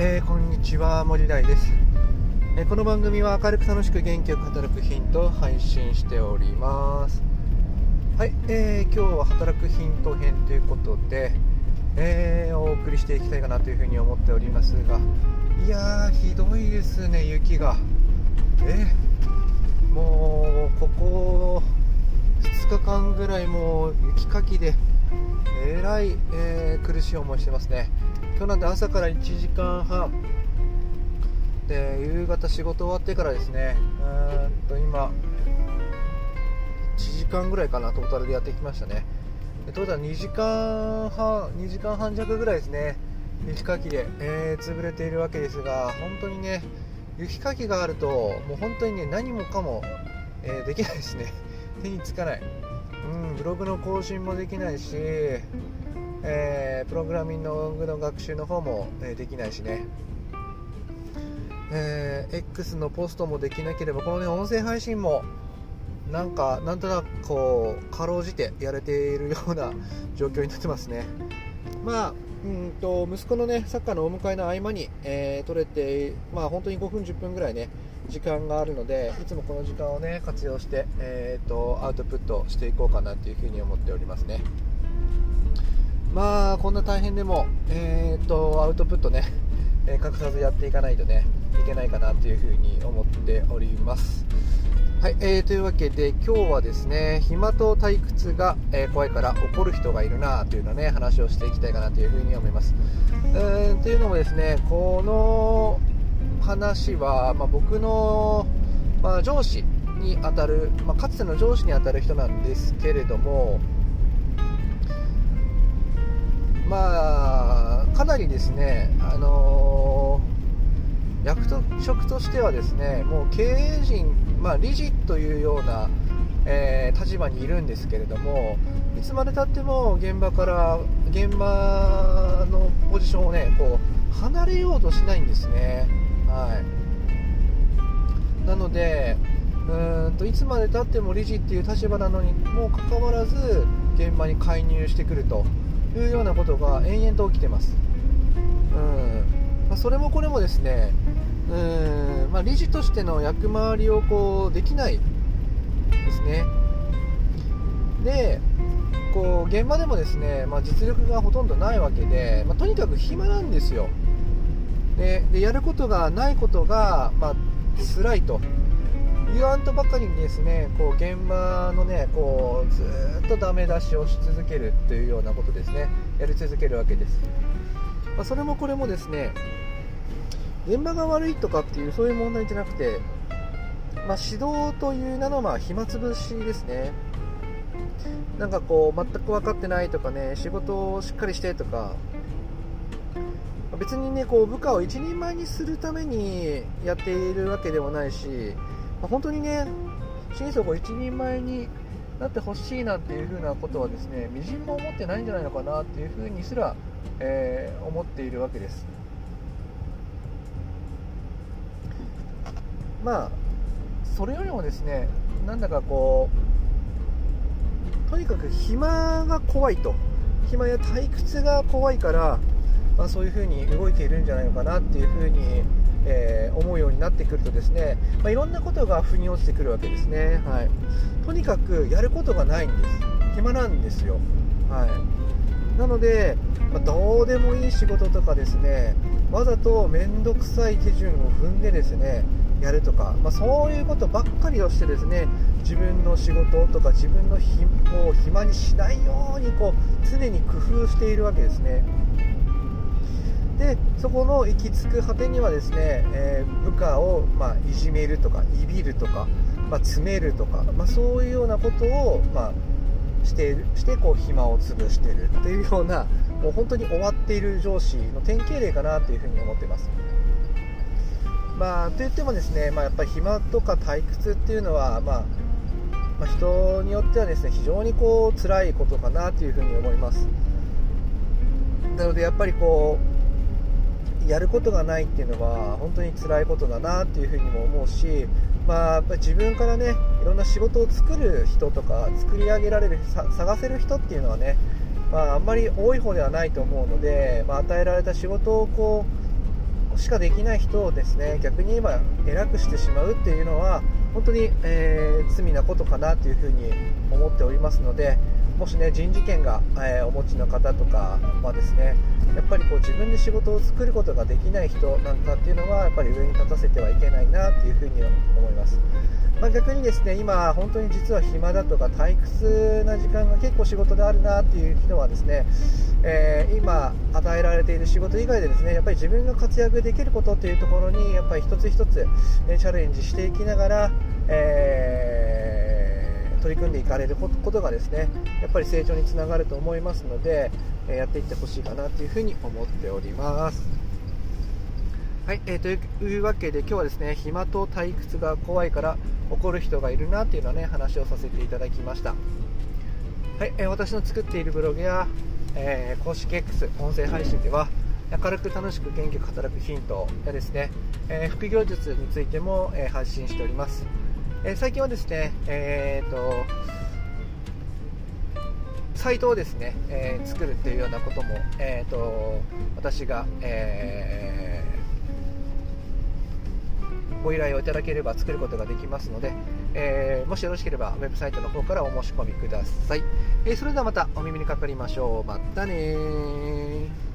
えー、こんにちは森大です、えー、この番組は明るく楽しく元気よく働くヒントを配信しております。はい、えー、今日は働くヒント編ということで、えー、お送りしていきたいかなというふうに思っておりますがいやーひどいですね雪が。えー、もうここ2日間ぐらいもう雪かきでえらい、えー、苦しい思いしてますね。今日なんで朝から1時間半。で夕方仕事終わってからですね。うんと今1時間ぐらいかなトータルでやってきましたね。トータル2時間半2時間半弱ぐらいですね。雪かきで、えー、潰れているわけですが本当にね雪かきがあるともう本当にね何もかも、えー、できないですね。手につかない、うん、ブログの更新もできないしえー、プログラミングの学習の方も、え、できないしね、えー、X のポストもできなければこのね音声配信もなんかなんとなくこうかろうじてやれているような状況になってますねまあうんと息子のねサッカーのお迎えの合間に、えー、取れてまあ本当に5分10分ぐらいね時間があるのでいつもこの時間をね活用して、えーとアウトプットしていこうかなというふに思っておりますね。まあこんな大変でも、えーと、アウトプットね、えー、隠さずやっていかないとねいけないかなというふうに思っております。はい、えー、というわけで今日はですね暇と退屈が、えー、怖いから怒る人がいるなというのね話をしていきたいかなというふうに思います。えー、というのもですねこの話は、まあ、僕の、まあ、上司にあたる、まあ、かつての上司にあたる人なんですけれども、まあ、かなりですね、あのー、役職としてはですねもう経営陣、まあ、理事というような、えー、立場にいるんですけれどもいつまでたっても現場から現場のポジションをねこう離れようとしないんですね。はい、なのでうんといつまでたっても理事っていう立場なのにもかかわらず現場に介入してくると。いうようなことが延々と起きてます。うんまあ、それもこれもですねうん、まあ、理事としての役回りをこうできないですね。でこう現場でもですね、まあ、実力がほとんどないわけで、まあ、とにかく暇なんですよ。ででやることがないことが、まあ辛いと言わんとばかりにですねこう現場のねこうずっとダメ出しをし続けるというようなことですね。やり続けるわけです、まあ、それもこれもですね現場が悪いとかっていうそういう問題じゃなくて、まあ、指導という名のまあ暇つぶしですね。なんかこう全く分かってないとかね仕事をしっかりしてとか別にねこう部下を一人前にするためにやっているわけでもないしまあ、本当にね、心底一人前になってほしいなっていう風なことはですね、みじんも思ってないんじゃないのかなっていう風にすら、えー、思っているわけです。まあ、それよりもですね、なんだかこう、とにかく暇が怖いと、暇や退屈が怖いから、まあ、そういう風に動いているんじゃないのかなっていう風にえー、思うようになってくるとですね、まあ、いろんなことが腑に落ちてくるわけですね、はい、とにかくやることがないんです。暇なんですよ、はい、なので、まあ、どうでもいい仕事とかですねわざと面倒くさい手順を踏んでですねやるとか、まあ、そういうことばっかりをしてですね自分の仕事とか自分の日を暇にしないようにこう常に工夫しているわけですね。でそこの行き着く果てにはですね、えー、部下を、まあ、いじめるとかいびるとか、まあ、詰めるとか、まあ、そういうようなことを、まあ、してしてこう暇を潰してるっていうようなもう本当に終わっている上司の典型例かなというふうに思ってます。まあ、といってもですね、まあ、やっぱり暇とか退屈っていうのは、まま、人によってはですね非常にこう辛いことかなというふうに思います。なのでやっぱりこうやることがないっていうのは本当に辛いことだなっていうふうにも思うし、まあ、やっぱ自分からねいろんな仕事を作る人とか作り上げられる探せる人っていうのはね、まあ、あんまり多い方ではないと思うので、まあ、与えられた仕事をこうしかできない人をですね逆に言えば偉くしてしまうっていうのは本当に、えー、罪なことかなというふうに思っておりますのでもしね人事権が、えー、お持ちの方とかはですねやっぱりこう自分で仕事を作ることができない人なんかっていうのはやっぱり上に立たせてはいけないなっていうふうには思います。まあ、逆にですね今、本当に実は暇だとか退屈な時間が結構仕事であるなっていう人はですね、えー、今与えられている仕事以外でですねやっぱり自分が活躍できることっていうところにやっぱり一つ一つチャレンジしていきながら、えー、取り組んでいかれることがですねやっぱり成長につながると思いますのでやっていってほしいかなというふうに思っております。はい、えー、というわけで今日はですね暇と退屈が怖いから怒る人がいるなっていうのはね話をさせていただきました。はい、えー、私の作っているブログや、えー、公式 X 音声配信では明るく楽しく元気く働くヒントやですね、えー、副業術についても、え発信しております。え最近はですね、えーとサイトをですね、え作るっていうようなことも、えーと私が、えーご依頼をいただければ作ることができますので、えー、もしよろしければウェブサイトの方からお申し込みください、え、それではまたお耳にかかりましょう。またね